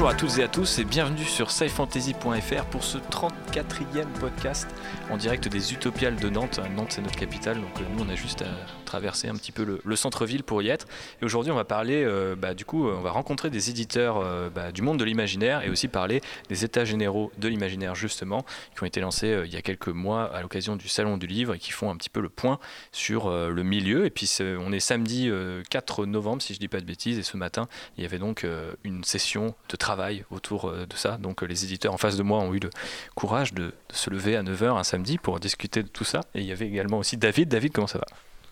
Bonjour à toutes et à tous et bienvenue sur scifantasy.fr pour ce 34e podcast en direct des Utopiales de Nantes. Nantes c'est notre capitale donc euh, nous on a juste à traverser un petit peu le, centre-ville pour y être. Et aujourd'hui on va parler, euh, bah, du coup on va rencontrer des éditeurs euh, bah, du monde de l'imaginaire et aussi parler des états généraux de l'imaginaire justement qui ont été lancés il y a quelques mois à l'occasion du Salon du Livre et qui font un petit peu le point sur le milieu. Et puis on est samedi 4 novembre si je dis pas de bêtises et ce matin il y avait donc une session de travail autour euh, de ça. Donc euh, les éditeurs en face de moi ont eu le courage de, se lever à 9h un samedi pour discuter de tout ça. Et il y avait également aussi David. David, comment ça va?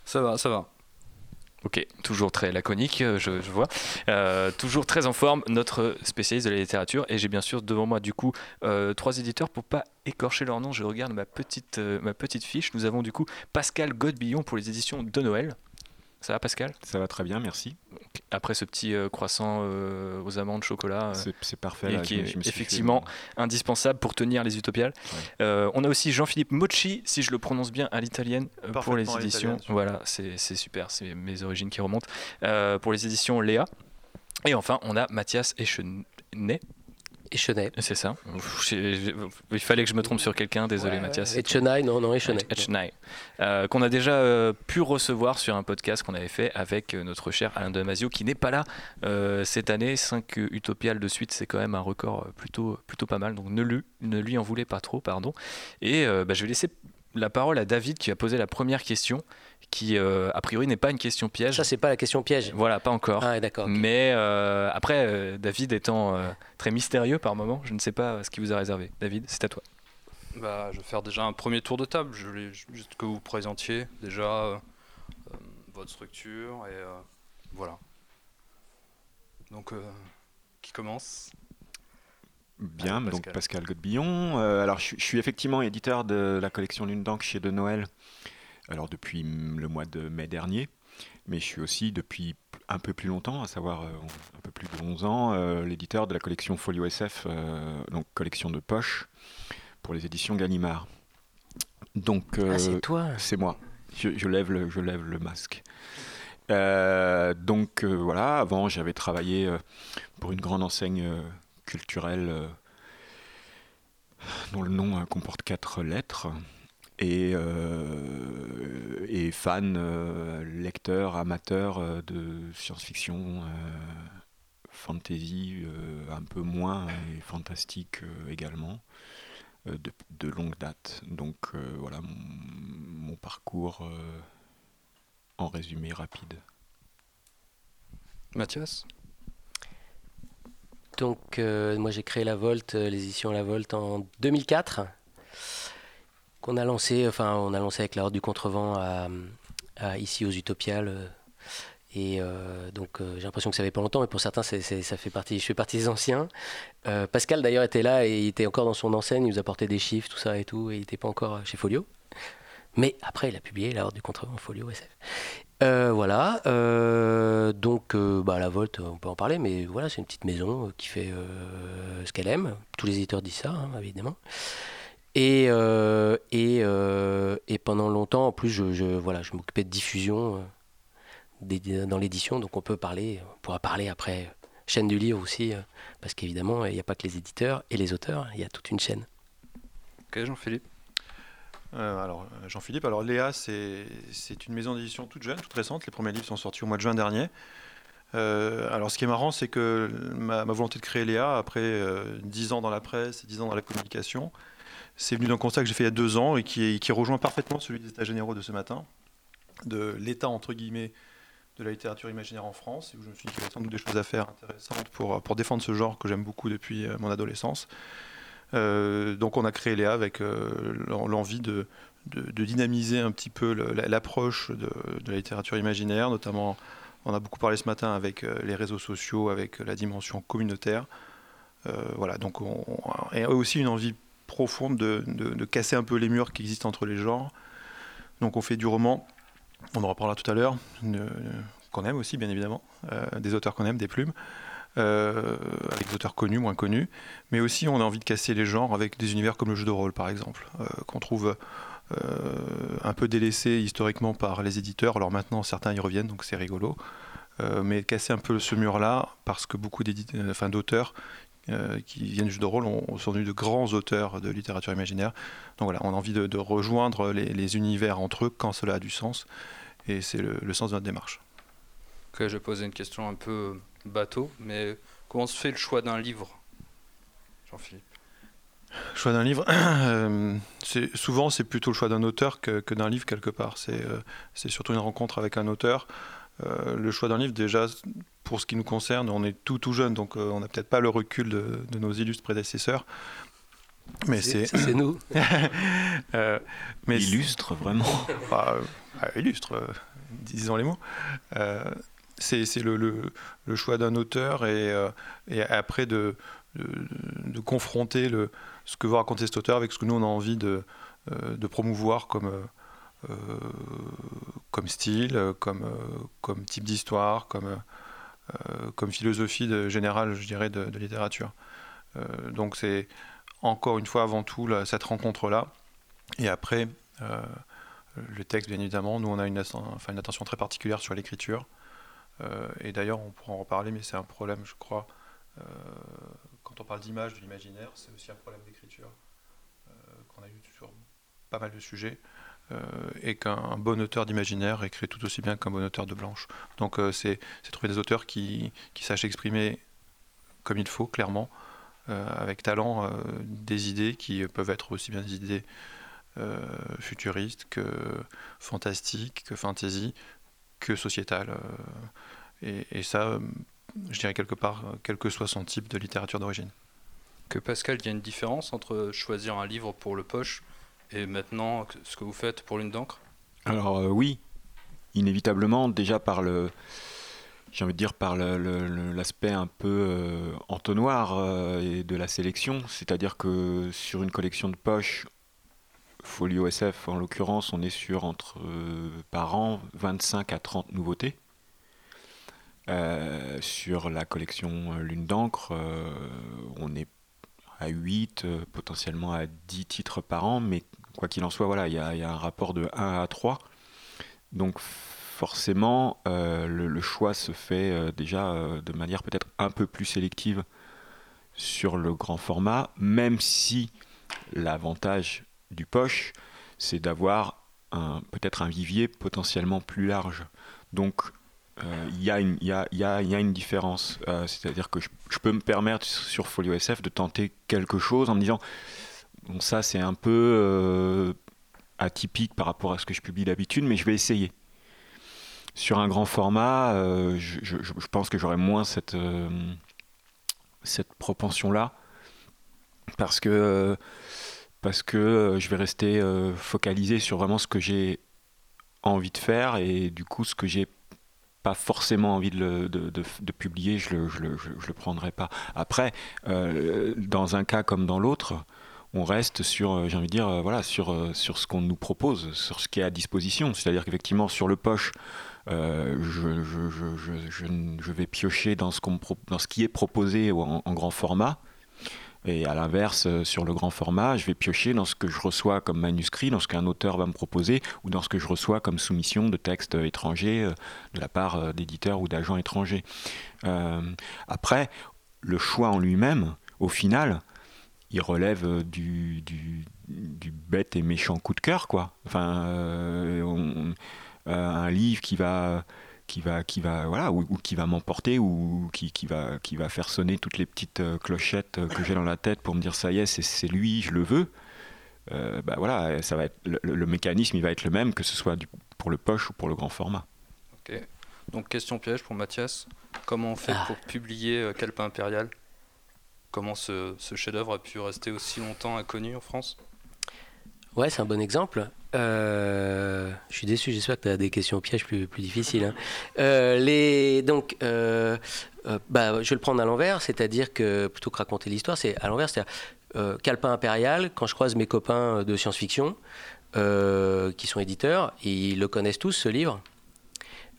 Ça va, ça va. Ok, toujours très laconique, euh, je, vois. toujours très en forme, notre spécialiste de la littérature. Et j'ai bien sûr devant moi, du coup, trois éditeurs pour pas écorcher leur nom. Je regarde ma petite, ma petite fiche. Nous avons du coup Pascal Godbillon pour les éditions de Noël. Ça va Pascal? Ça va très bien, merci. Après ce petit euh, croissant euh, aux amandes chocolat, euh, c'est parfait. qui est effectivement indispensable pour tenir les utopiales. on a aussi Jean-Philippe Mochi, si je le prononce bien à l'italienne, pour les éditions. Voilà, c'est super, c'est mes origines qui remontent. pour les éditions Léa. Et enfin, on a Mathias Echenet Echenay. C'est ça. Il fallait que je me trompe sur quelqu'un, désolé Mathias. Echenay, non, non, Echenay. Euh, qu'on a déjà euh, pu recevoir sur un podcast qu'on avait fait avec euh, notre cher Alain Damasio, qui n'est pas là cette année. 5 utopiales de suite, c'est quand même un record plutôt, plutôt pas mal. Donc ne lui, ne lui en voulez pas trop, pardon. Et bah, je vais laisser la parole à David qui va poser la première question qui euh, a priori n'est pas une question piège. Ça c'est pas la question piège. Voilà, pas encore. Ah, d'accord. Mais euh, après, euh, David étant très mystérieux par moment, je ne sais pas ce qu'il vous a réservé. David, c'est à toi. Bah, je vais faire déjà un premier tour de table. Je voulais juste que vous présentiez déjà votre structure et voilà. Donc, qui commence? Bien, donc Pascal Godbillon. alors, je, suis effectivement éditeur de la collection Lune d'encre chez De Noël alors depuis le mois de mai dernier, mais je suis aussi depuis un peu plus longtemps, à savoir euh, un peu plus de 11 ans, euh, l'éditeur de la collection Folio SF, euh, donc collection de poche pour les éditions Gallimard. Donc, ah, c'est toi C'est moi. Je, lève le, je lève le masque. donc voilà, avant j'avais travaillé pour une grande enseigne culturelle dont le nom comporte quatre lettres, et, euh, et fan, euh, lecteur, amateur euh, de science-fiction, fantasy un peu moins et fantastique également. De, de, longue date. Donc voilà mon, mon parcours en résumé rapide. Mathias? Donc moi j'ai créé La Volte, les éditions La Volte en 2004 qu'on a lancé, enfin on a lancé avec la Horde du Contrevent ici aux Utopiales. Euh, et euh, donc euh, j'ai l'impression que ça fait pas longtemps, mais pour certains ça fait partie, je fais partie des anciens. Pascal d'ailleurs était là et il était encore dans son enseigne, il nous apportait des chiffres, tout ça et tout, et il n'était pas encore chez Folio. Mais après il a publié la Horde du Contrevent Folio SF. Voilà, donc bah, la Volte, on peut en parler, mais voilà, c'est une petite maison qui fait ce qu'elle aime. Tous les éditeurs disent ça, hein, évidemment. Et, euh, et, euh, et, pendant longtemps, en plus, je, voilà, je m'occupais de diffusion euh, dans l'édition, donc on peut parler, on pourra parler après chaîne du livre aussi, parce qu'évidemment, il n'y a pas que les éditeurs et les auteurs, il y a toute une chaîne. Ok, Jean-Philippe? Alors, Jean-Philippe, alors Léa, c'est une maison d'édition toute jeune, toute récente. Les premiers livres sont sortis au mois de juin dernier. alors, ce qui est marrant, c'est que ma, volonté de créer Léa, après 10 ans dans la presse et 10 ans dans la communication, c'est venu d'un constat que j'ai fait il y a deux ans et qui, rejoint parfaitement celui des États généraux de ce matin, de l'état entre guillemets de la littérature imaginaire en France, où je me suis dit qu'il y avait sans doute des choses à faire intéressantes pour, pour défendre ce genre que j'aime beaucoup depuis euh, mon adolescence. Euh, donc on a créé Léa avec euh, l'envie de, dynamiser un petit peu l'approche de, la littérature imaginaire, notamment on a beaucoup parlé ce matin avec les réseaux sociaux, avec la dimension communautaire. voilà, donc on, et aussi une envie profonde de, casser un peu les murs qui existent entre les genres. Donc on fait du roman, on en reparlera tout à l'heure, qu'on aime aussi bien évidemment, euh, des auteurs qu'on aime, des plumes, euh, avec des auteurs connus, moins connus, mais aussi on a envie de casser les genres avec des univers comme le jeu de rôle par exemple, euh, qu'on trouve un peu délaissé historiquement par les éditeurs, alors maintenant certains y reviennent donc c'est rigolo. mais casser un peu ce mur-là, parce que beaucoup d'auteurs qui viennent du jeu de rôle sont devenus de grands auteurs de littérature imaginaire. Donc voilà, on a envie de, rejoindre les, univers entre eux quand cela a du sens. Et c'est le, sens de notre démarche. Ok, je poser une question un peu bateau, mais comment se fait le choix d'un livre, Jean-Philippe? Choix d'un livre, euh, c'est souvent c'est plutôt le choix d'un auteur que, d'un livre quelque part. C'est euh, c'est surtout une rencontre avec un auteur. Euh, le choix d'un livre, déjà, pour ce qui nous concerne, on est tout tout jeune, donc on n'a peut-être pas le recul de, de, nos illustres prédécesseurs. Mais c'est c'est nous. mais illustre vraiment. Bah, illustre, disons les mots c'est le, le, le, choix d'un auteur et, et après de, de, confronter le, ce que va raconter cet auteur avec ce que nous on a envie de, euh, de promouvoir comme, euh, euh, comme style, comme, comme type d'histoire, comme, comme philosophie générale, je dirais, de, littérature. donc c'est encore une fois avant tout cette rencontre-là. Et après, le texte, bien évidemment, nous on a une, enfin, une attention très particulière sur l'écriture. Et d'ailleurs, on pourra en reparler, mais c'est un problème, je crois, quand on parle d'image, de l'imaginaire, c'est aussi un problème d'écriture euh, qu'on a eu sur pas mal de sujets. Euh, et qu'un bon auteur d'imaginaire écrit tout aussi bien qu'un bon auteur de blanche. Donc euh, c'est trouver des auteurs qui, qui, sachent exprimer comme il faut, clairement, avec talent, des idées qui peuvent être aussi bien des idées futuristes que fantastiques, que fantasy, que sociétales. Et, et, ça, je dirais quelque part, euh, quel que soit son type de littérature d'origine. Que Pascal, il y a une différence entre choisir un livre pour le poche et maintenant ce que vous faites pour l'une d'encre? Alors euh, oui, inévitablement, déjà par le, j'ai envie de dire par l'aspect un peu euh, entonnoir et de la sélection, c'est-à-dire que sur une collection de poche, Folio SF en l'occurrence, on est sur entre par an 25 à 30 nouveautés. Euh, sur la collection euh, Lune d'encre, euh, on est à 8, potentiellement à 10 titres par an, mais quoi qu'il en soit, voilà, il y, a un rapport de 1 à 3. Donc forcément, le, choix se fait déjà de manière peut-être un peu plus sélective sur le grand format, même si l'avantage du poche, c'est d'avoir peut-être un vivier potentiellement plus large. Donc il y, a une différence. Euh, c'est-à-dire que je, peux me permettre sur Folio SF de tenter quelque chose en me disant bon, ça c'est un peu euh, atypique par rapport à ce que je publie d'habitude, mais je vais essayer. Sur un grand format, euh, je, pense que j'aurai moins cette, cette propension-là parce que, parce que je vais rester focalisé sur vraiment ce que j'ai envie de faire et du coup ce que j'ai pas forcément envie de, de, de, publier, je le, je le, je, le prendrai pas. Après, euh, dans un cas comme dans l'autre, on reste sur, euh, j'ai envie de dire, euh, voilà, sur, sur ce qu'on nous propose, sur ce qui est à disposition. C'est-à-dire qu'effectivement, sur le poche, je, je, vais piocher dans ce, qu'on dans ce qui est proposé en grand format. Et à l'inverse, euh, sur le grand format, je vais piocher dans ce que je reçois comme manuscrit, dans ce qu'un auteur va me proposer, ou dans ce que je reçois comme soumission de textes étrangers euh, de la part euh, d'éditeurs ou d'agents étrangers. après, le choix en lui-même, au final, il relève du, bête et méchant coup de cœur, quoi. Un livre qui va qui va qui va voilà ou, qui va m'emporter ou qui, qui, va qui va faire sonner toutes les petites euh, clochettes euh, que j'ai dans la tête pour me dire ça y est c'est lui je le veux. Euh, bah voilà ça va être le, mécanisme il va être le même que ce soit du, pour le poche ou pour le grand format. Ok. Donc question piège pour Mathias. Comment on fait ah. pour publier Calpin impérial? Comment ce, ce chef-d'œuvre a pu rester aussi longtemps inconnu en France? Ouais, c'est un bon exemple. Euh, je suis déçu, j'espère que tu as des questions pièges plus, plus difficiles. Hein. Euh, donc, euh, bah, je vais le prendre à l'envers, c'est-à-dire que plutôt que raconter l'histoire, c'est à l'envers, c'est-à-dire Calpin Impérial, quand je croise mes copains de science-fiction, qui sont éditeurs, ils le connaissent tous, ce livre.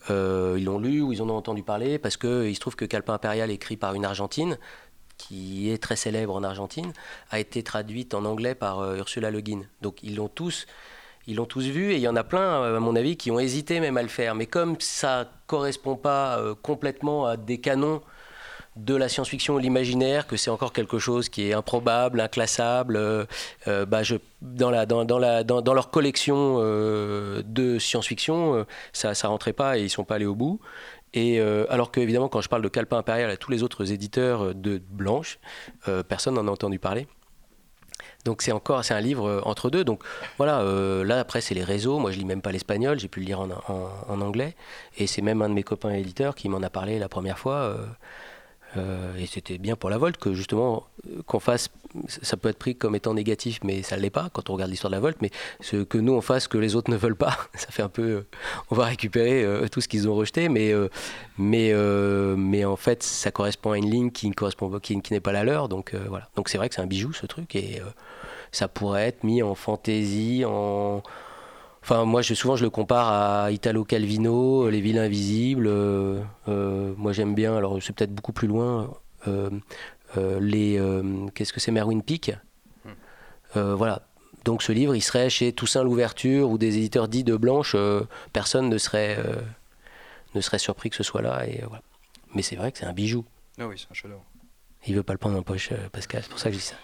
ils l'ont lu ou ils en ont entendu parler parce qu'il se trouve que Calpin Impérial, écrit par une Argentine, qui est très célèbre en Argentine, a été traduite en anglais par euh, Ursula Le Guin. Donc ils l'ont tous, tous vu et il y en a plein, euh, à mon avis, qui ont hésité même à le faire. Mais comme ça correspond pas euh, complètement à des canons de la science-fiction ou l'imaginaire, que c'est encore quelque chose qui est improbable, inclassable. Bah je, dans, la, dans, dans, la, dans, leur collection de science-fiction, ça ne rentrait pas et ils ne sont pas allés au bout. Et alors que évidemment, quand je parle de Calpin Impérial à tous les autres éditeurs de Blanche, personne n'en a entendu parler. Donc c'est encore c'est un livre entre deux. Donc voilà, là après c'est les réseaux. Moi je lis même pas l'espagnol, j'ai pu le lire en, en anglais. Et c'est même un de mes copains éditeurs qui m'en a parlé la première fois. Euh, et c'était bien pour la Volt que justement euh, qu'on fasse, ça peut être pris comme étant négatif, mais ça ne l'est pas quand on regarde l'histoire de la Volt, mais ce que nous on fasse que les autres ne veulent pas, ça fait un peu, euh, on va récupérer tout ce qu'ils ont rejeté, mais, mais, mais en fait ça correspond à une ligne qui qui, qui n'est pas la leur, donc voilà. Donc c'est vrai que c'est un bijou ce truc et ça pourrait être mis en fantaisie, en Enfin, moi, je, souvent, je le compare à Italo Calvino, Les Villes Invisibles. Euh, euh, moi, j'aime bien, alors c'est peut-être beaucoup plus loin, euh, les. Qu'est-ce que c'est, Merwin Peak? Voilà. Donc, ce livre, il serait chez Toussaint L'Ouverture ou des éditeurs dits de Blanche. personne ne serait, ne serait surpris que ce soit là. Et, voilà. Mais c'est vrai que c'est un bijou. Ah oui, c'est un chef-d'œuvre. Il veut pas le prendre en poche, Pascal, c'est pour ça que je dis ça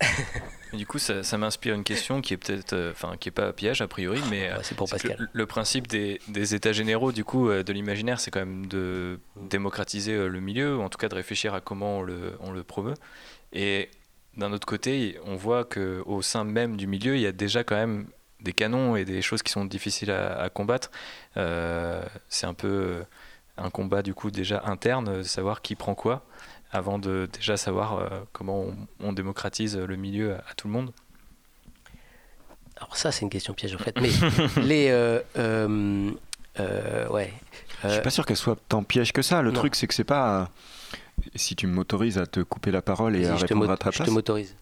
du coup, ça, m'inspire une question qui est peut-être, euh, enfin, qui est pas piège a priori, mais bah, c'est pour Pascal. Le, principe des, états généraux, du coup, euh, de l'imaginaire, c'est quand même de démocratiser euh, le milieu, ou en tout cas de réfléchir à comment on le, on le promeut. Et d'un autre côté, on voit que au sein même du milieu, il y a déjà quand même des canons et des choses qui sont difficiles à, combattre. c'est un peu un combat du coup déjà interne, de savoir qui prend quoi avant de déjà savoir euh, comment on, démocratise le milieu à, tout le monde Alors ça, c'est une question piège en fait. Mais les... Euh, euh, ouais. Je suis pas sûr qu'elle soit tant piège que ça. Le truc, c'est que c'est pas... Si tu m'autorises à te couper la parole et à répondre à ta place... Je te m'autorise.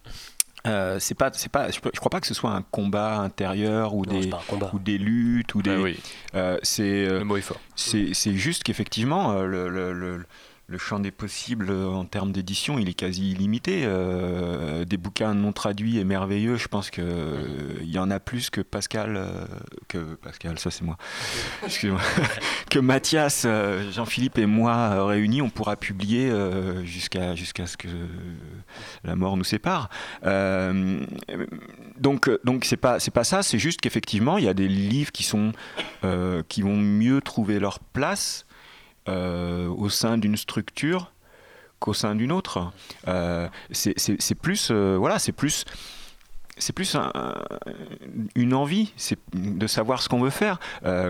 c'est pas, c'est pas, je, crois pas que ce soit un combat intérieur ou des ou des luttes ou des. Ah c'est le mot est fort. C'est juste qu'effectivement le, le, le champ des possibles euh, en termes d'édition, il est quasi illimité. Euh, des bouquins non traduits et merveilleux, je pense qu'il euh, y en a plus que Pascal, que Pascal, ça c'est moi, que Mathias, Jean-Philippe et moi réunis, on pourra publier jusqu'à jusqu'à ce que la mort nous sépare. donc donc c'est pas c'est pas ça, c'est juste qu'effectivement il y a des livres qui sont qui vont mieux trouver leur place euh, au sein d'une structure qu'au sein d'une autre. Euh, c'est plus, euh, voilà, c'est plus, c'est plus une envie, c'est de savoir ce qu'on veut faire.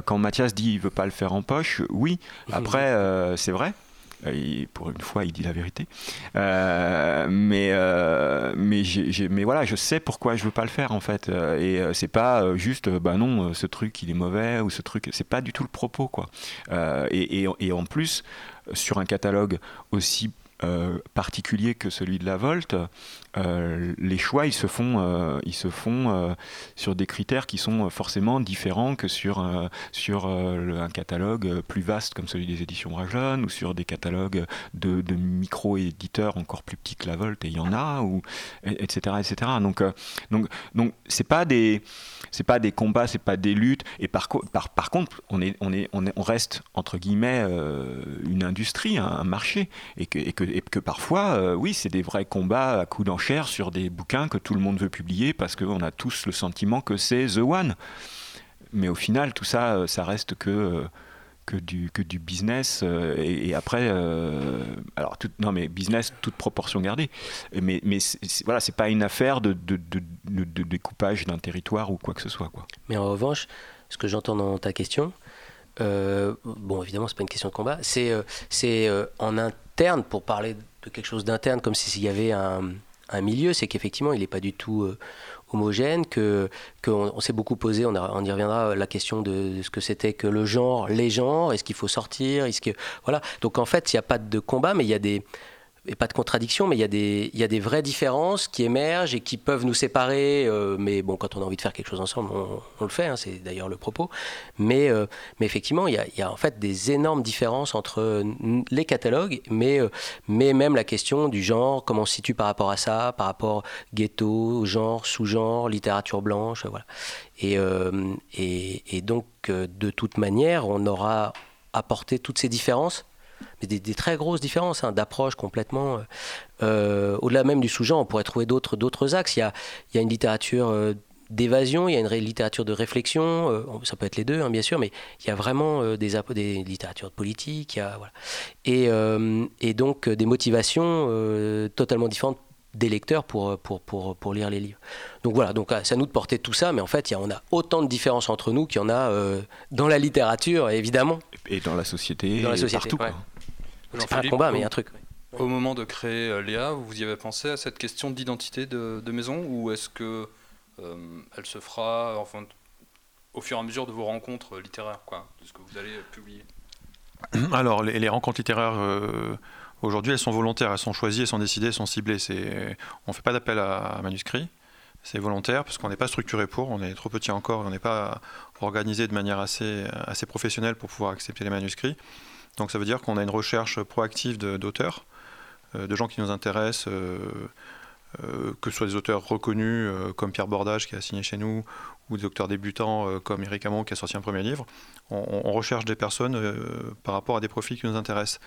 quand Mathias dit il veut pas le faire en poche, oui. Après, c'est vrai. Pour une fois, il dit la vérité. mais, mais, mais voilà, je sais pourquoi je veux pas le faire en fait. et c'est pas juste, bah non, ce truc il est mauvais ou ce truc, c'est pas du tout le propos quoi. Et, en plus, sur un catalogue aussi euh, particulier que celui de la Volt, euh, les choix ils se font, euh, ils se font sur des critères qui sont forcément différents que sur, sur un catalogue plus vaste comme celui des éditions Rajon ou sur des catalogues de, micro-éditeurs encore plus petits que la Volt et il y en a, ou, etc. etc. Donc, donc, donc c'est pas des c'est pas des combats, c'est pas des luttes. Et par, par, par contre, on, est, on, est, on, est, on reste, entre guillemets, une industrie, un, marché. Et que, et que, et que parfois, euh, oui, c'est des vrais combats à coups d'enchère sur des bouquins que tout le monde veut publier parce qu'on a tous le sentiment que c'est The One. Mais au final, tout ça, euh, ça reste que que du, que du business. Euh, et, après, euh, alors, non, mais business, toute proportion gardée. Mais, mais voilà, c'est pas une affaire de, de, de, découpage d'un territoire ou quoi que ce soit. Mais en revanche, ce que j'entends dans ta question, euh, bon, évidemment, c'est pas une question de combat, c'est c'est en interne, pour parler de quelque chose d'interne, comme s'il y avait un, milieu, c'est qu'effectivement, il n'est pas du tout homogène, que qu'on on, s'est beaucoup posé, on, on, y reviendra, la question de, ce que c'était que le genre, les genres, est-ce qu'il faut sortir, est-ce que voilà. Donc en fait, il n'y a pas de combat, mais il y a des et pas de contradiction, mais il y, a des, vraies différences qui émergent et qui peuvent nous séparer. Euh, mais bon, quand on a envie de faire quelque chose ensemble, on, le fait, hein, c'est d'ailleurs le propos. Mais, euh, effectivement, il y, a, en fait des énormes différences entre les catalogues, mais, euh, mais même la question du genre, comment on se situe par rapport à ça, par rapport ghetto, genre, sous-genre, littérature blanche, voilà. Et donc, de toute manière, on aura apporté toutes ces différences mais des, très grosses différences hein, d'approche complètement. Au-delà même du sous-genre, on pourrait trouver d'autres, d'autres axes. Il y a, il y a une littérature d'évasion, il y a une littérature de réflexion, ça peut être les deux hein, bien sûr, mais il y a vraiment des, des littératures de politique, il voilà. et, et, donc des motivations totalement différentes des lecteurs pour, pour, pour, pour, lire les livres. Donc voilà, donc c'est à nous de porter tout ça, mais en fait, il y a, on a autant de différences entre nous qu'il y en a euh, dans la littérature, évidemment. Et dans la société, dans la société partout. C'est pas un combat, mais il y a un truc. Au moment de créer euh, Léa, vous y avez pensé à cette question d'identité de, de, maison ou est-ce que euh, elle se fera enfin, au fur et à mesure de vos rencontres littéraires, quoi, de ce que vous allez publier? Alors, les, les rencontres littéraires Aujourd'hui, elles sont volontaires, elles sont choisies, elles sont décidées, elles sont ciblées. On ne fait pas d'appel à, manuscrits, c'est volontaire parce qu'on n'est pas structuré pour, on est trop petit encore, on n'est pas organisé de manière assez, professionnelle pour pouvoir accepter les manuscrits. Donc ça veut dire qu'on a une recherche proactive d'auteurs, euh, de, gens qui nous intéressent, euh, euh, que ce soit des auteurs reconnus comme Pierre Bordage qui a signé chez nous, ou des auteurs débutants comme Eric Hamon qui a sorti un premier livre. On recherche des personnes par rapport à des profils qui nous intéressent.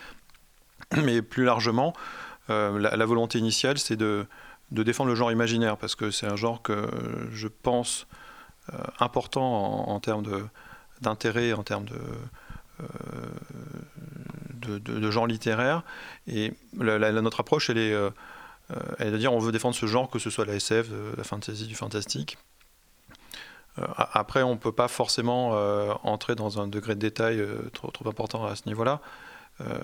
Mais plus largement, euh, la, volonté initiale, c'est de, défendre le genre imaginaire, parce que c'est un genre que je pense euh, important en, termes d'intérêt, en termes euh, de, de, genre littéraire. Et notre approche, elle est, elle est de dire on veut défendre ce genre, que ce soit la SF, la fantasy, du fantastique. après, on ne peut pas forcément entrer dans un degré de détail trop important à ce niveau-là. Euh,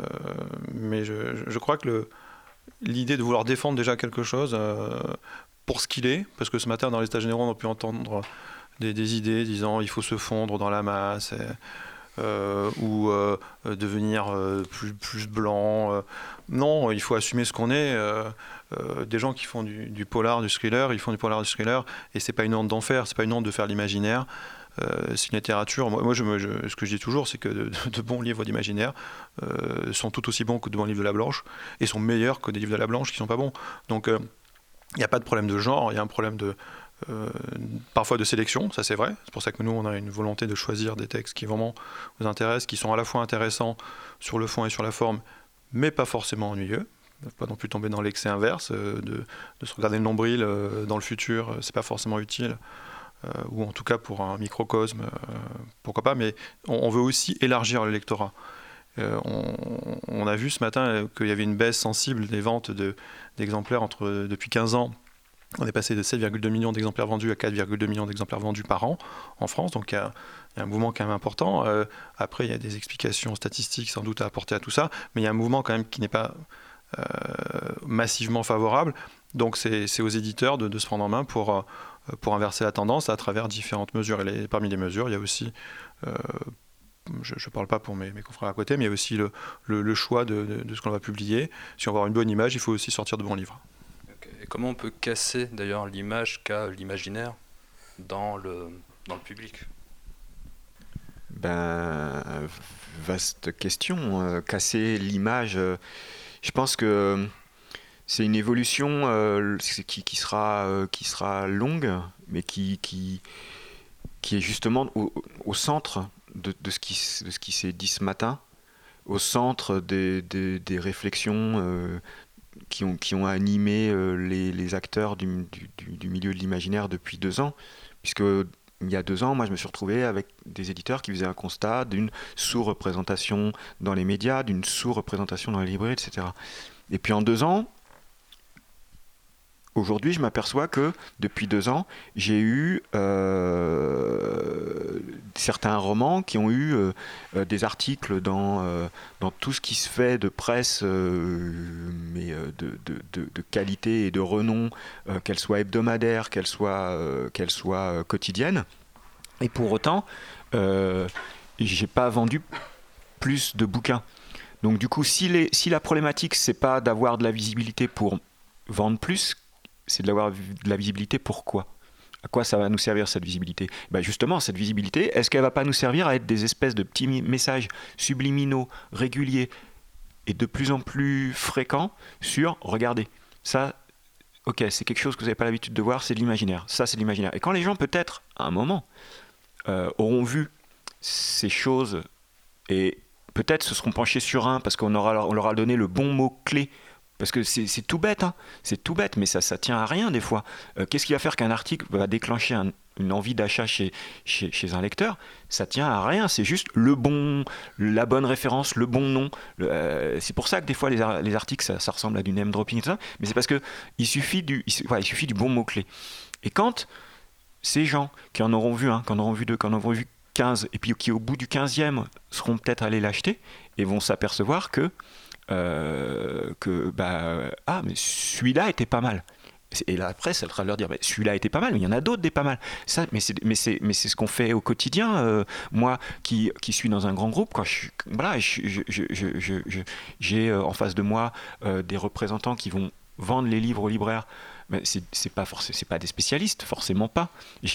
mais je, crois que l'idée de vouloir défendre déjà quelque chose euh, pour ce qu'il est, parce que ce matin dans les états généraux on a pu entendre des, idées disant il faut se fondre dans la masse. Euh, ou devenir plus, blanc. non, il faut assumer ce qu'on est. des gens qui font du, du, polar, du thriller, ils font du polar, du thriller, et c'est pas une honte d'en faire, c'est pas une honte de faire l'imaginaire. Euh, c'est une littérature. Moi, ce que je dis toujours, c'est que de, bons livres d'imaginaire euh, sont tout aussi bons que de bons livres de la Blanche et sont meilleurs que des livres de la Blanche qui sont pas bons. Donc, euh, il n'y a pas de problème de genre, il y a un problème de parfois de sélection, ça c'est vrai. C'est pour ça que nous, on a une volonté de choisir des textes qui vraiment nous intéressent, qui sont à la fois intéressants sur le fond et sur la forme, mais pas forcément ennuyeux pas non plus tomber dans l'excès inverse, de, de, se regarder le nombril dans le futur, c'est pas forcément utile. Euh, ou en tout cas pour un microcosme, euh, pourquoi pas, mais on, veut aussi élargir le lectorat. Euh, on, a vu ce matin qu'il y avait une baisse sensible des ventes d'exemplaires depuis 15 ans. On est passé de 7,2 millions d'exemplaires vendus à 4,2 millions d'exemplaires vendus par an en France, donc il y a, un mouvement quand même important. après, il y a des explications statistiques sans doute à apporter à tout ça, mais il y a un mouvement quand même qui n'est pas massivement favorable. Donc c'est aux éditeurs de, de, se prendre en main pour, euh, pour inverser la tendance à travers différentes mesures. Et parmi les mesures, il y a aussi, euh, je ne parle pas pour mes, confrères à côté, mais il y a aussi le, le, choix de, de, ce qu'on va publier. Si on veut avoir une bonne image, il faut aussi sortir de bons livres. Et comment on peut casser d'ailleurs l'image qu'a l'imaginaire dans le, dans le public? Ben, vaste question. Euh, casser l'image, je pense que c'est une évolution euh, qui, sera, euh, qui sera longue, mais qui, qui, qui est justement au, centre de, de, ce qui, de ce qui s'est dit ce matin, au centre des, des, réflexions euh, qui, ont, qui ont animé les, les acteurs du, du, du, milieu de l'imaginaire depuis deux ans, puisque il y a deux ans, moi, je me suis retrouvé avec des éditeurs qui faisaient un constat d'une sous-représentation dans les médias, d'une sous-représentation dans les librairies, etc. Et puis en deux ans, Aujourd'hui, je m'aperçois que depuis deux ans, j'ai eu euh, certains romans qui ont eu euh, euh, des articles dans, dans tout ce qui se fait de presse, mais de, de, qualité et de renom, qu'elle soit hebdomadaire, qu'elle soit, qu'elle soit quotidienne. Et pour autant, j'ai pas vendu plus de bouquins. Donc du coup, si, les, si la problématique, c'est pas d'avoir de la visibilité pour vendre plus, c'est d'avoir de la visibilité. Pourquoi? À quoi ça va nous servir cette visibilité? Ben Justement, cette visibilité, est-ce qu'elle va pas nous servir à être des espèces de petits messages subliminaux, réguliers et de plus en plus fréquents sur regardez, ça, ok, c'est quelque chose que vous n'avez pas l'habitude de voir, c'est de l'imaginaire. Ça, c'est de l'imaginaire. Et quand les gens, peut-être, à un moment, euh, auront vu ces choses et peut-être se seront penchés sur un parce qu'on aura, on leur a donné le bon mot-clé parce que c'est tout bête, hein. c'est tout bête, mais ça, ça tient à rien des fois. Euh, qu'est-ce qui va faire qu'un article va déclencher une envie d'achat chez, chez, un lecteur? Ça tient à rien, c'est juste le bon, la bonne référence, le bon nom. Euh, c'est pour ça que des fois les, les articles ça, ressemble à du name dropping mais c'est parce que il suffit du, il, il suffit du bon mot clé. Et quand ces gens qui en auront vu un, qui en auront vu deux, qui en auront vu 15, et puis qui au bout du 15e seront peut-être allés l'acheter et vont s'apercevoir que euh, que bah, ah mais celui-là était pas mal. Et la presse elle va leur dire celui-là était pas mal mais il y en a d'autres des pas mal. Ça mais c'est mais c'est mais c'est ce qu'on fait au quotidien euh, moi qui, qui suis dans un grand groupe quand je voilà j'ai euh, en face de moi des représentants qui vont vendre les livres aux libraires mais c'est pas c'est pas des spécialistes, forcément pas.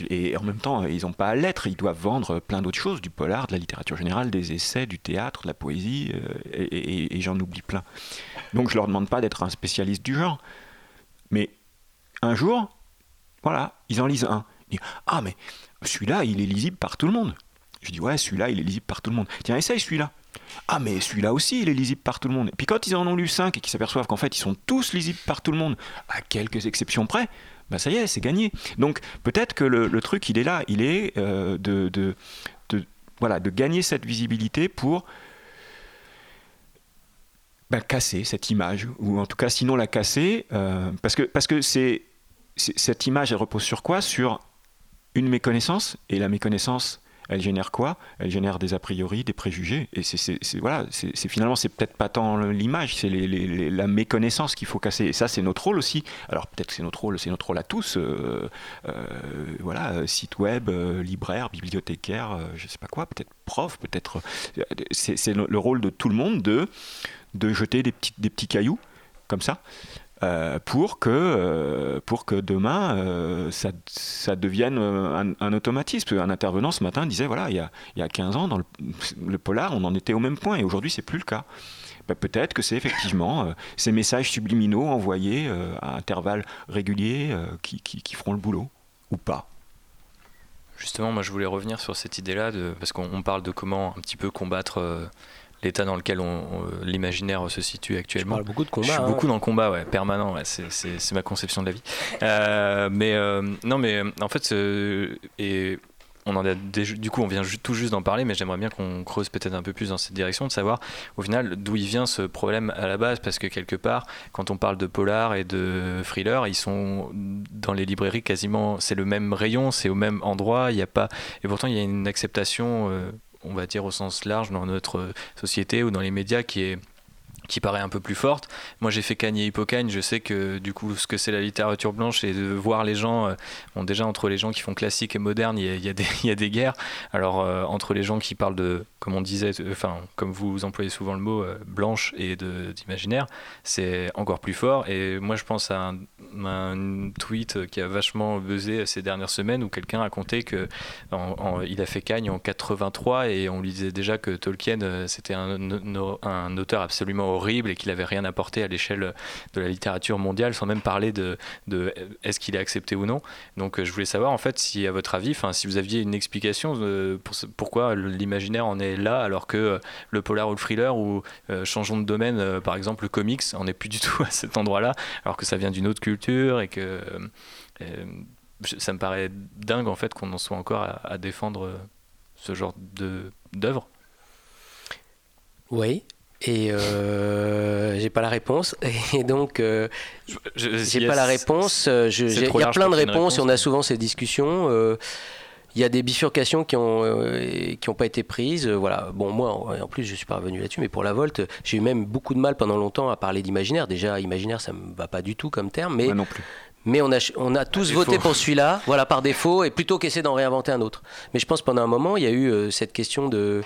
Et en même temps, ils n'ont pas à l'être. Ils doivent vendre plein d'autres choses, du polar, de la littérature générale, des essais, du théâtre, de la poésie, euh, et, j'en oublie plein. Donc je leur demande pas d'être un spécialiste du genre. Mais un jour, voilà, ils en lisent un. Ils disent, ah mais celui-là, il est lisible par tout le monde. Je dis ouais, celui-là, il est lisible par tout le monde. Tiens, essaye celui-là. Ah, mais celui-là aussi, il est lisible par tout le monde. Et puis quand ils en ont lu 5 et qu'ils s'aperçoivent qu'en fait, ils sont tous lisibles par tout le monde, à quelques exceptions près, bah ça y est, c'est gagné. Donc peut-être que le, truc, il est là, il est euh, de, voilà, de gagner cette visibilité pour bah, casser cette image, ou en tout cas sinon la casser, euh, parce que parce que cette image, elle repose sur quoi? Sur une méconnaissance, et la méconnaissance, elle génère quoi? Elle génère des a priori, des préjugés. Et c'est voilà, c'est finalement c'est peut-être pas tant l'image, c'est la méconnaissance qu'il faut casser. Et ça, c'est notre rôle aussi. Alors peut-être que c'est notre rôle, c'est notre rôle à tous. Euh, euh, voilà, site web, euh, libraire, bibliothécaire, je sais pas quoi, peut-être prof, peut-être. C'est le rôle de tout le monde de de jeter des petits des petits cailloux comme ça euh, pour, que, euh, pour que demain, euh, ça, ça, devienne un, automatisme. Un intervenant ce matin disait, voilà, il y a, il y a 15 ans, dans le, polar, on en était au même point, et aujourd'hui, c'est plus le cas. Ben, peut-être que c'est effectivement ces messages subliminaux envoyés à intervalles réguliers qui, qui, feront le boulot, ou pas. Justement, moi je voulais revenir sur cette idée-là, parce qu'on parle de comment un petit peu combattre l'état dans lequel on, l'imaginaire se situe actuellement. Je beaucoup de combat. Je suis hein. beaucoup dans le combat, ouais, permanent. c'est ma conception de la vie. Euh, mais euh, non, mais en fait, et on en a du coup, on vient tout juste d'en parler, mais j'aimerais bien qu'on creuse peut-être un peu plus dans cette direction, de savoir au final d'où il vient ce problème à la base, parce que quelque part, quand on parle de polar et de thriller, ils sont dans les librairies quasiment, c'est le même rayon, c'est au même endroit, il n'y a pas, et pourtant il y a une acceptation. Euh, on va dire au sens large dans notre société ou dans les médias qui est qui paraît un peu plus forte. Moi, j'ai fait Cagne et Hippocagne. Je sais que du coup, ce que c'est la littérature blanche et de voir les gens, euh, déjà entre les gens qui font classique et moderne, il y a, y des, guerres. Alors, euh, entre les gens qui parlent de, comme on disait, enfin, comme vous employez souvent le mot, euh, blanche et d'imaginaire, c'est encore plus fort. Et moi, je pense à un, tweet qui a vachement buzzé ces dernières semaines où quelqu'un racontait que il a fait Cagne en 83 et on lui disait déjà que Tolkien, c'était un, auteur absolument horrible et qu'il n'avait rien apporté à l'échelle de la littérature mondiale, sans même parler de, est-ce qu'il est accepté ou non. Donc euh, je voulais savoir en fait si à votre avis, si vous aviez une explication pourquoi l'imaginaire en est là alors que euh, le polar ou le thriller ou euh, changeons de domaine, par exemple le comics, on n'est plus du tout à cet endroit-là, alors que ça vient d'une autre culture et que ça me paraît dingue en fait qu'on en soit encore à, à défendre ce genre de d'œuvre. Oui, et euh, j'ai pas la réponse et donc euh, j'ai pas la réponse euh, il y a plein de réponses et on a souvent ces discussions euh, il y a des bifurcations qui ont qui ont pas été prises voilà bon moi en plus je suis pas revenu là-dessus mais pour la Volte j'ai eu même beaucoup de mal pendant longtemps à parler d'imaginaire déjà imaginaire ça me va pas du tout comme terme mais non plus mais on a, on a tous voté pour celui-là, voilà, par défaut, et plutôt qu'essayer d'en réinventer un autre. Mais je pense pendant un moment, il y a eu cette question de.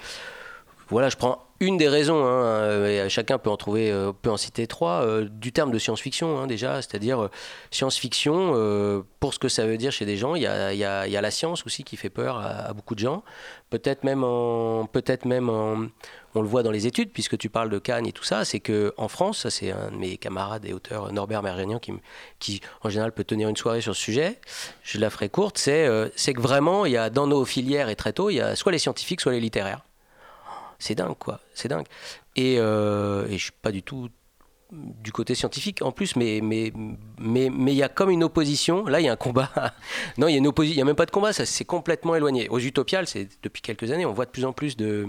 Voilà, je prends une des raisons, hein, euh, chacun peut en trouver, euh, peut en citer trois, euh, du terme de science-fiction hein, déjà, c'est-à-dire science-fiction, pour ce que ça veut dire chez des gens, il y a, la science aussi qui fait peur à, beaucoup de gens, peut-être même, on le voit dans les études, puisque tu parles de Cannes et tout ça, c'est que en France, ça c'est un de mes camarades et auteurs, Norbert Mergenian, qui, qui en général peut tenir une soirée sur ce sujet, je la ferai courte, c'est, c'est que vraiment, il y a dans nos filières et très tôt, il y a soit les scientifiques, soit les littéraires c'est dingue, quoi. C'est dingue. Et, euh, et je suis pas du tout du côté scientifique en plus, mais mais mais mais il y a comme une opposition. Là, il y a un combat. non, il y a une opposition. Il y a même pas de combat. Ça c'est complètement éloigné. Aux Utopiales, c'est depuis quelques années, on voit de plus en plus de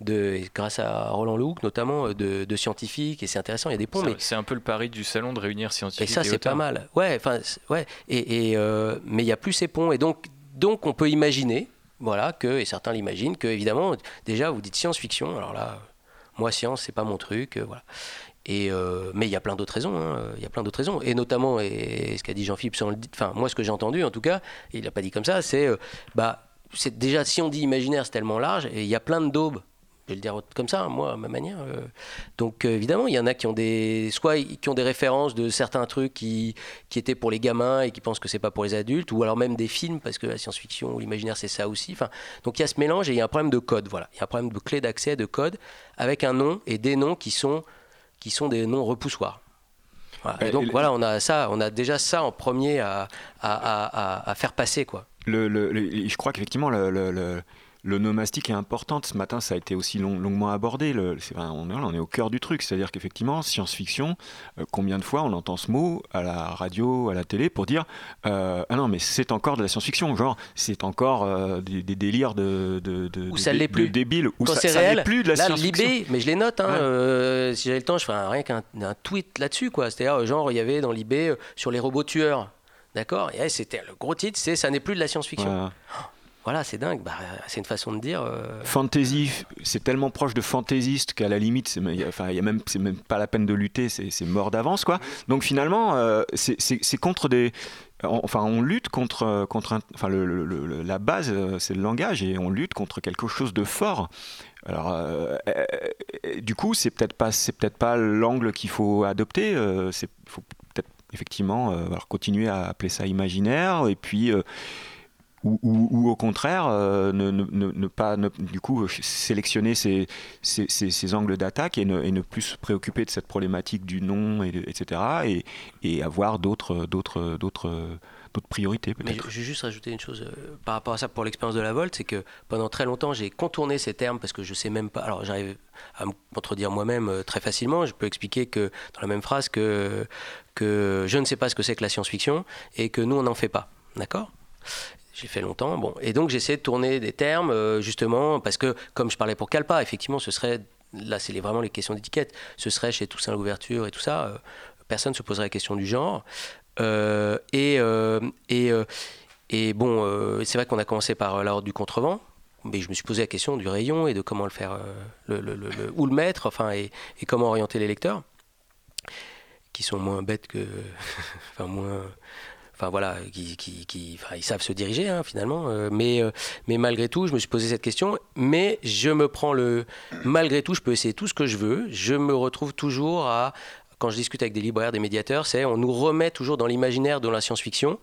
de grâce à Roland Lehoucq notamment de, de scientifiques et c'est intéressant. Il y a des ponts. Mais c'est un peu le pari du salon de réunir scientifiques. Et ça, c'est pas mal. Ouais, enfin ouais. Et, et euh, mais il y a plus ces ponts et donc donc on peut imaginer, voilà, que et certains l'imaginent que évidemment déjà vous dites science-fiction. Alors là moi science c'est pas mon truc euh, voilà et euh, mais il y a plein d'autres raisons. Hein. Il y a plein d'autres raisons. Et notamment, et, ce qu'a dit Jean-Philippe, enfin moi ce que j'ai entendu en tout cas, il n'a pas dit comme ça, c'est euh, bah c'est déjà si on dit imaginaire c'est tellement large et il y a plein de daubes. Je vais le dire comme ça, moi, à ma manière. Euh. Donc, évidemment, il y en a qui ont des, soit qui ont des références de certains trucs qui, qui étaient pour les gamins et qui pensent que c'est pas pour les adultes, ou alors même des films, parce que la science-fiction ou l'imaginaire, c'est ça aussi. Enfin, donc, il y a ce mélange et il y a un problème de code. Voilà. Il y a un problème de clé d'accès, de code, avec un nom et des noms qui sont qui sont des noms repoussoirs. Et donc voilà, on a ça, on a déjà ça en premier à, à, à, faire passer quoi. Le, je crois qu'effectivement le, le nomastique est important. Ce matin, ça a été aussi longuement abordé. Le, on, est, on, est, au cœur du truc. C'est-à-dire qu'effectivement, science-fiction, euh, combien de fois on entend ce mot à la radio, à la télé, pour dire euh, Ah non, mais c'est encore de la science-fiction. Genre, c'est encore euh, des, délires de, de, de, ou ça l'est plus. débiles. Ou ça, ça plus de la science-fiction. mais je les note. Hein, si j'avais le temps, je ferais rien qu'un tweet là-dessus. C'est-à-dire, genre, il y avait dans l'IB sur les robots tueurs. D'accord? Et c'était le gros titre, c'est Ça n'est plus de la science-fiction. Voilà, c'est dingue. Bah, c'est une façon de dire. Euh, Fantasy, c'est tellement proche de fantaisiste qu'à la limite, c'est, enfin, y a même, c'est même pas la peine de lutter, c'est, mort d'avance, quoi. Donc finalement, euh, c'est, contre des. Enfin, on lutte contre, contre enfin, la base, euh, c'est le langage, et on lutte contre quelque chose de fort. Alors, du coup, c'est peut-être pas, c'est peut-être pas l'angle qu'il faut adopter. Il faut peut-être effectivement continuer à appeler ça imaginaire, et puis ou, au contraire euh, ne, pas du coup sélectionner ces, ces, angles d'attaque et, ne, plus se préoccuper de cette problématique du nom et etc et, et avoir d'autres d'autres d'autres d'autres priorités peut-être. je vais juste rajouter une chose euh, par rapport à ça pour l'expérience de la Volt, c'est que pendant très longtemps j'ai contourné ces termes parce que je sais même pas. Alors j'arrive à me contredire moi-même euh, très facilement. Je peux expliquer que dans la même phrase que que je ne sais pas ce que c'est que la science-fiction et que nous on n'en fait pas. D'accord? J'ai fait longtemps. Bon, et donc j'essaie de tourner des termes, euh, justement, parce que comme je parlais pour Calpa, effectivement, ce serait, là c'est vraiment les questions d'étiquette, ce serait chez Toussaint l'ouverture et tout ça, euh, personne ne se poserait la question du genre. Euh, et, et, et, bon, c'est vrai qu'on a commencé par l'ordre du contrevent, mais je me suis posé la question du rayon et de comment le faire, le, le, le, où le mettre, enfin, et, et comment orienter les lecteurs, qui sont moins bêtes que, enfin moins enfin voilà, qui, qui, ils savent se diriger hein, finalement. Euh, mais, euh, mais malgré tout, je me suis posé cette question. Mais je me prends le, malgré tout, je peux essayer tout ce que je veux. Je me retrouve toujours à, quand je discute avec des libraires, des médiateurs, c'est on nous remet toujours dans l'imaginaire de la science-fiction.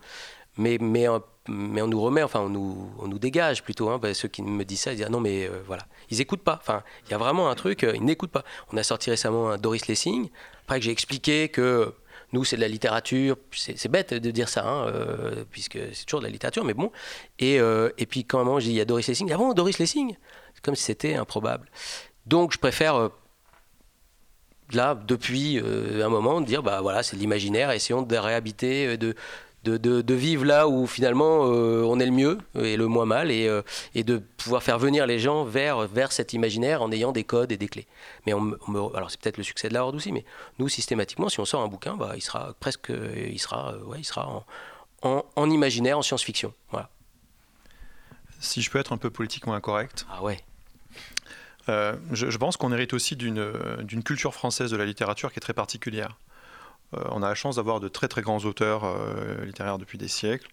Mais, mais, euh, mais on nous remet, enfin on nous, on nous dégage plutôt. Hein, ceux qui me disent ça, ils disent ah non mais voilà, ils n'écoutent pas. Enfin, il y a vraiment un truc, ils n'écoutent pas. On a sorti récemment un Doris Lessing, après que j'ai expliqué que nous, c'est de la littérature. C'est bête de dire ça, hein, euh, puisque c'est toujours de la littérature, mais bon. Et, euh, et puis, quand moment je dis il y a Doris Lessing, ah bon, Doris Lessing? C'est comme si c'était improbable. Donc, je préfère, euh, là, depuis un moment, dire bah voilà, c'est de l'imaginaire, essayons de réhabiter, de de, de, vivre là où finalement euh, on est le mieux et le moins mal et, euh, et, de pouvoir faire venir les gens vers, vers cet imaginaire en ayant des codes et des clés. Mais on, alors c'est peut-être le succès de la Horde aussi, mais nous systématiquement, si on sort un bouquin, bah, il sera presque, il sera, ouais, il sera en, en, imaginaire, en science-fiction. Voilà. Si je peux être un peu politiquement incorrect. Ah ouais. Euh, je, je, pense qu'on hérite aussi d'une culture française de la littérature qui est très particulière. Euh, on a la chance d'avoir de très très grands auteurs euh, littéraires depuis des siècles.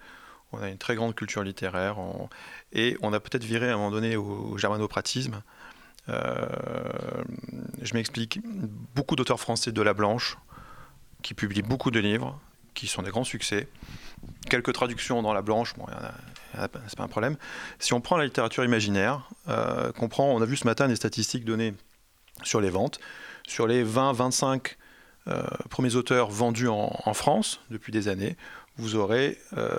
On a une très grande culture littéraire. Et on a peut-être viré à un moment donné au, germanopratisme. Euh, je m'explique. Beaucoup d'auteurs français de la Blanche qui publient beaucoup de livres, qui sont des grands succès. Quelques traductions dans la Blanche, bon, c'est pas un problème. Si on prend la littérature imaginaire, on a vu ce matin des statistiques données sur les ventes, sur les 20-25 euh, premiers auteurs vendus en, France depuis des années, vous aurez euh,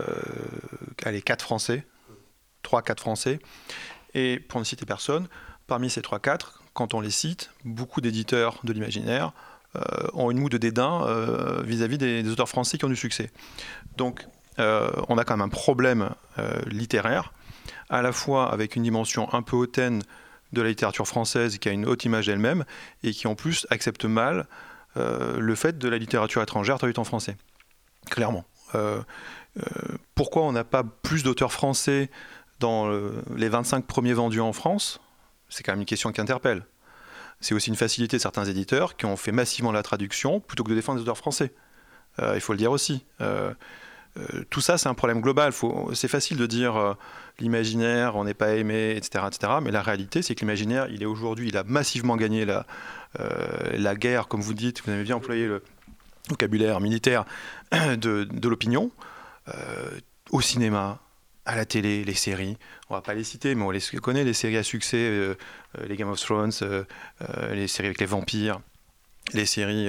allez, 4 Français, 3-4 Français. Et pour ne citer personne, parmi ces 3-4, quand on les cite, beaucoup d'éditeurs de l'imaginaire ont une moue de dédain vis-à-vis des, auteurs français qui ont du succès. Donc, on a quand même un problème littéraire, à la fois avec une dimension un peu hautaine de la littérature française qui a une haute image d'elle-même et qui en plus accepte mal le fait de la littérature étrangère traduite en français. Clairement. pourquoi on n'a pas plus d'auteurs français dans les 25 premiers vendus en France, c'est quand même une question qui interpelle. C'est aussi une facilité de certains éditeurs qui ont fait massivement la traduction plutôt que de défendre les auteurs français. Euh, il faut le dire aussi. Euh, euh, tout ça, c'est un problème global. C'est facile de dire l'imaginaire, on n'est pas aimé, etc., etc. Mais la réalité, c'est que l'imaginaire, il est aujourd'hui, il a massivement gagné la, la guerre, comme vous dites. Vous avez bien employé le vocabulaire militaire de, l'opinion au cinéma, à la télé, les séries, on va pas les citer, mais on les connaît, les séries à succès, euh, euh, les Game of Thrones, euh, les séries avec les vampires, les séries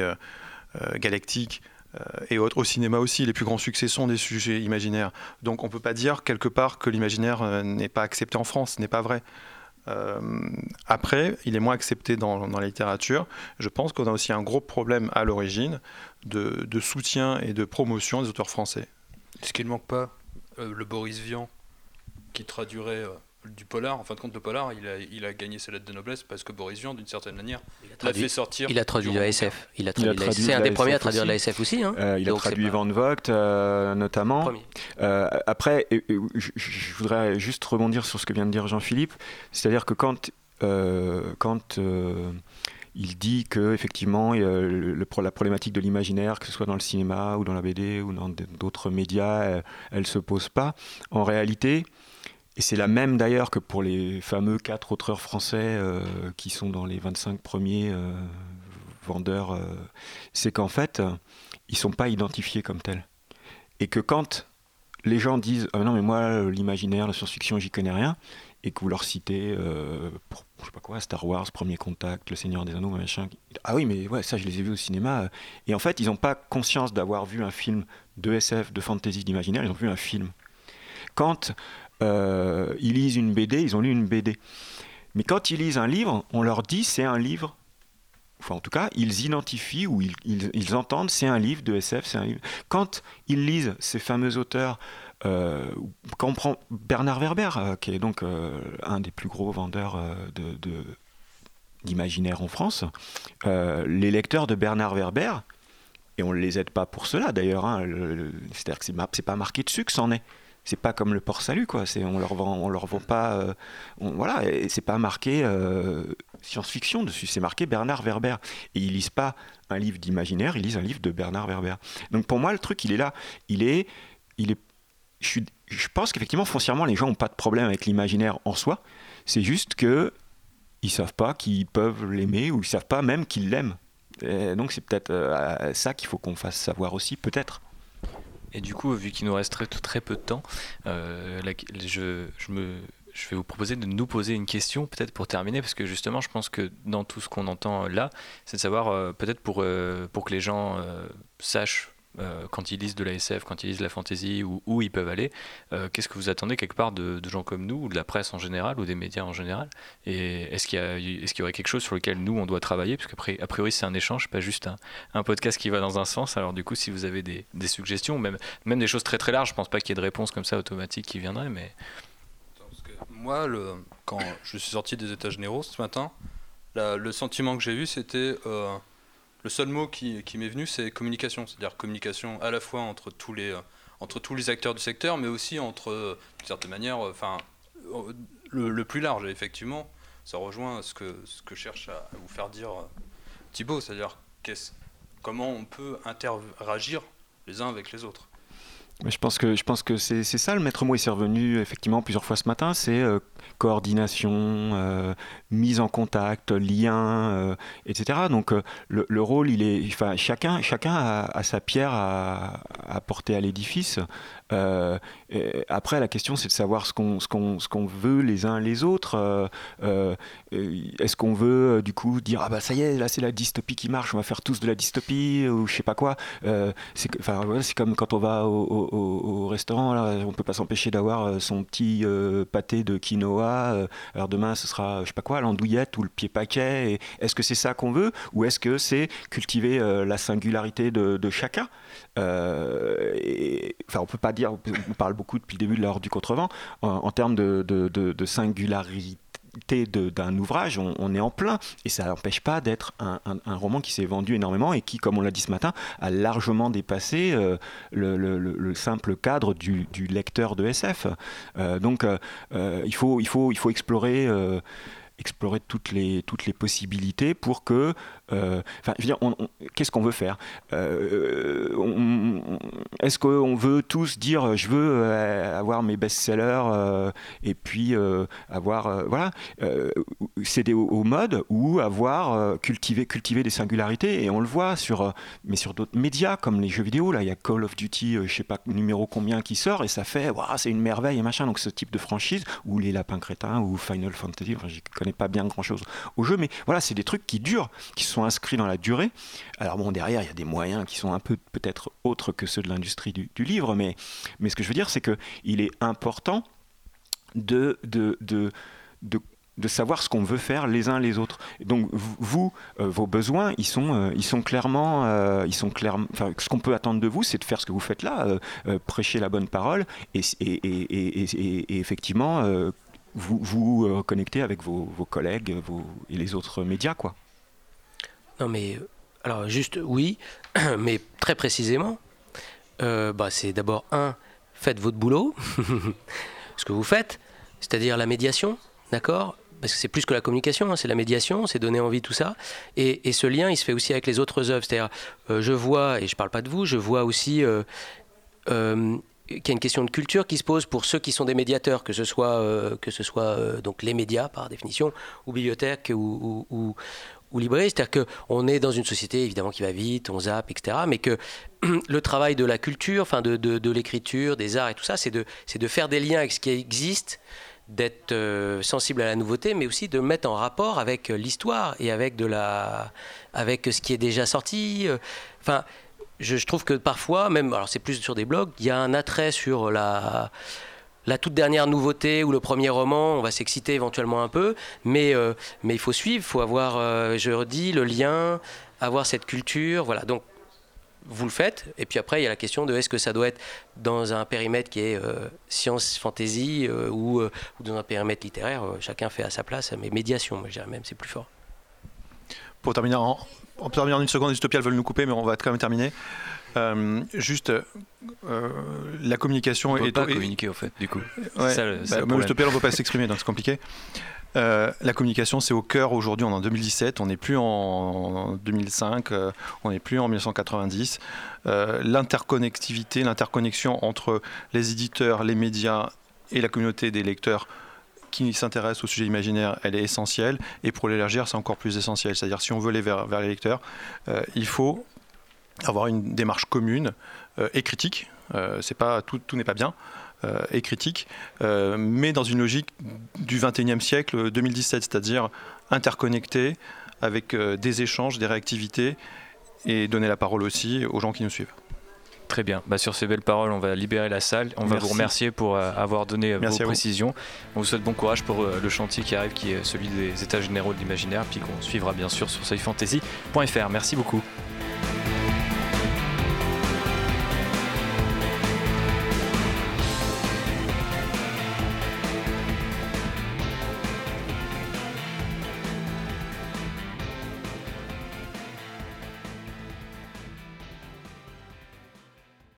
galactiques et autres. Au cinéma aussi, les plus grands succès sont des sujets imaginaires. Donc on ne peut pas dire quelque part que l'imaginaire n'est pas accepté en France, ce n'est pas vrai. après, il est moins accepté dans, la littérature. Je pense qu'on a aussi un gros problème à l'origine de, soutien et de promotion des auteurs français. Ce qu'il ne manque pas euh, le Boris Vian, qui traduirait euh, du polar. En fin de compte, le polar, il a, il a gagné ses lettres de noblesse parce que Boris Vian, d'une certaine manière, l'a fait sortir. Il a traduit la SF. Il a traduit, C'est un des premiers à traduire la SF aussi. Hein. Euh, il a traduit Van Vogt, notamment. après, je, voudrais juste rebondir sur ce que vient de dire Jean-Philippe. C'est-à-dire que quand, quand il dit que effectivement le, la problématique de l'imaginaire, que ce soit dans le cinéma ou dans la BD ou dans d'autres médias, euh, elle, ne se pose pas. En réalité, et c'est la même d'ailleurs que pour les fameux quatre auteurs français euh, qui sont dans les 25 premiers euh, vendeurs, c'est qu'en fait, ils sont pas identifiés comme tels. Et que quand les gens disent ah non mais moi l'imaginaire, la science-fiction, j'y connais rien, et que vous leur citez, euh, pour, je sais pas quoi, Star Wars, Premier Contact, Le Seigneur des Anneaux, machin. Ah oui, mais ouais, ça je les ai vus au cinéma. Et en fait, ils n'ont pas conscience d'avoir vu un film de SF, de fantasy, d'imaginaire, ils ont vu un film. Quand euh, ils lisent une BD, ils ont lu une BD. Mais quand ils lisent un livre, on leur dit c'est un livre. Enfin, en tout cas, ils identifient ou ils, entendent c'est un livre de SF, c'est un livre. Quand ils lisent ces fameux auteurs euh, quand on prend Bernard Werber, euh, qui est donc un des plus gros vendeurs de, d'imaginaire en France, les lecteurs de Bernard Werber, et on ne les aide pas pour cela d'ailleurs, hein, c'est-à-dire que c'est pas marqué dessus que c'en est. C'est pas comme le port salut quoi. C'est on leur vend, on leur vend pas, voilà, et c'est pas marqué science-fiction dessus. C'est marqué Bernard Werber. Et ils lisent pas un livre d'imaginaire, ils lisent un livre de Bernard Werber. Donc pour moi le truc il est là, il est, il est je, pense qu'effectivement, foncièrement, les gens n'ont pas de problème avec l'imaginaire en soi. C'est juste que ils savent pas qu'ils peuvent l'aimer ou ils savent pas même qu'ils l'aiment. donc c'est peut-être euh, ça qu'il faut qu'on fasse savoir aussi, peut-être. Et du coup, vu qu'il nous reste très, peu de temps, euh, je, me, je vais vous proposer de nous poser une question, peut-être pour terminer, parce que justement, je pense que dans tout ce qu'on entend là, c'est de savoir, euh, peut-être pour, pour que les gens sachent euh, quand ils lisent de la SF, quand ils lisent de la fantasy, ou où ils peuvent aller, euh, qu'est-ce que vous attendez quelque part de, gens comme nous, ou de la presse en général, ou des médias en général? Et est-ce qu'il y, est y, aurait quelque chose sur lequel nous, on doit travailler? Parce qu'a priori, c'est un échange, pas juste un, podcast qui va dans un sens. Alors du coup, si vous avez des, suggestions, même, même des choses très très larges, je pense pas qu'il y ait de réponse comme ça automatique qui viendrait, mais... moi, quand je suis sorti des états généraux ce matin, le sentiment que j'ai eu, c'était... Euh, le seul mot qui, m'est venu, c'est communication. C'est-à-dire communication à la fois entre tous les, euh, entre tous les acteurs du secteur, mais aussi entre, euh, d'une certaine manière, euh, enfin, le, plus large. effectivement, ça rejoint ce que, ce que cherche à, vous faire dire Thibault, c'est-à-dire comment on peut interagir les uns avec les autres. Je pense que je pense que c'est ça le maître mot. Il s'est revenu effectivement plusieurs fois ce matin. C'est coordination, euh, mise en contact, lien, euh, etc. Donc euh, le, rôle, il est, enfin chacun, chacun a, sa pierre à, à porter à l'édifice. Après, la question, c'est de savoir ce qu'on qu'on veut les uns les autres. Est-ce qu'on veut du coup dire ah bah ça y est, là c'est la dystopie qui marche, on va faire tous de la dystopie ou je sais pas quoi. c'est enfin c'est comme quand on va au, au, restaurant, là, on peut pas s'empêcher d'avoir son petit pâté de quinoa. alors demain, ce sera, je sais pas quoi, l'andouillette ou le pied paquet. Est-ce que c'est ça qu'on veut ou est-ce que c'est cultiver la singularité de, chacun? Et, Enfin, on peut pas dire. On parle beaucoup depuis le début de l'heure du contrevent en, termes de, singularité d'un ouvrage, on, est en plein. Et ça n'empêche pas d'être un, roman qui s'est vendu énormément et qui, comme on l'a dit ce matin, a largement dépassé euh, le, simple cadre du, lecteur de SF. Euh, donc euh, il faut explorer explorer toutes les, toutes les possibilités pour que euh, enfin, qu'est-ce qu'on veut faire? Euh, Est-ce qu'on veut tous dire je veux euh, avoir mes best-sellers et puis avoir voilà. Céder au, mode ou avoir cultivé des singularités et on le voit sur mais sur d'autres médias comme les jeux vidéo là il y a Call of Duty je sais pas numéro combien qui sort et ça fait waouh c'est une merveille et machin. Donc ce type de franchise ou les lapins crétins ou Final Fantasy enfin, je connais pas bien grand chose au jeu mais voilà c'est des trucs qui durent qui sont inscrits dans la durée. Alors bon, derrière, il y a des moyens qui sont un peu peut-être autres que ceux de l'industrie du, livre, mais, mais ce que je veux dire, c'est qu'il est important de, de, de, de savoir ce qu'on veut faire les uns les autres. Donc vous, euh, vos besoins, ils sont, euh, ils sont clairement, euh, ils sont clairement. Enfin, ce qu'on peut attendre de vous, c'est de faire ce que vous faites là, prêcher la bonne parole et, et, et effectivement vous vous connecter avec vos, vos collègues vos, et les autres médias, quoi. Non, mais alors juste oui, mais très précisément, euh, bah, c'est d'abord un, faites votre boulot, ce que vous faites, c'est-à-dire la médiation, d'accord? Parce que c'est plus que la communication, hein, c'est la médiation, c'est donner envie, tout ça. Et, ce lien, il se fait aussi avec les autres œuvres. C'est-à-dire, euh, je vois, et je ne parle pas de vous, je vois aussi euh, qu'il y a une question de culture qui se pose pour ceux qui sont des médiateurs, que ce soit, que ce soit donc les médias par définition, ou bibliothèques, ou, ou, ou librairie. C'est-à-dire qu'on est dans une société évidemment qui va vite, on zappe, etc. Mais que le travail de la culture, enfin de, de, l'écriture, des arts et tout ça, c'est de, de faire des liens avec ce qui existe, d'être euh, sensible à la nouveauté, mais aussi de mettre en rapport avec euh, l'histoire et avec, de la, avec ce qui est déjà sorti. Euh. Enfin, je, trouve que parfois, même, alors c'est plus sur des blogs, il y a un attrait sur la toute dernière nouveauté ou le premier roman, on va s'exciter éventuellement un peu, mais, euh, il faut suivre, il faut avoir, euh, je redis, le lien, avoir cette culture, voilà. Donc, vous le faites, et puis après, il y a la question de est-ce que ça doit être dans un périmètre qui est euh, science, fantasy ou, dans un périmètre littéraire, chacun fait à sa place, mais médiation, moi je dirais même, c'est plus fort. Pour terminer en, peut terminer en une seconde, les utopiales veulent nous couper, mais on va quand même terminer. Euh, juste euh, la communication. On peut pas communiquer en fait, du coup. Ouais, ça, bah, on ne peut pas s'exprimer, donc c'est compliqué. Euh, la communication, c'est au cœur aujourd'hui. On est en 2017, on n'est plus en 2005, on n'est plus en 1990. L'interconnectivité, l'interconnexion entre les éditeurs, les médias et la communauté des lecteurs qui s'intéressent au sujet imaginaire, elle est essentielle. Et pour l'élargir, c'est encore plus essentiel. C'est-à-dire, si on veut aller vers, les lecteurs, il faut avoir une démarche commune euh, et critique. Euh, c'est pas tout, tout n'est pas bien. Euh, et critique, mais dans une logique du 21e siècle 2017, c'est-à-dire interconnecté avec des échanges, des réactivités et donner la parole aussi aux gens qui nous suivent. Très bien. Bah, sur ces belles paroles, on va libérer la salle. On va vous remercier pour avoir donné vos précisions. On vous souhaite bon courage pour le chantier qui arrive, qui est celui des États généraux de l'imaginaire, puis qu'on suivra bien sûr sur seuilfantasy.fr. Merci beaucoup.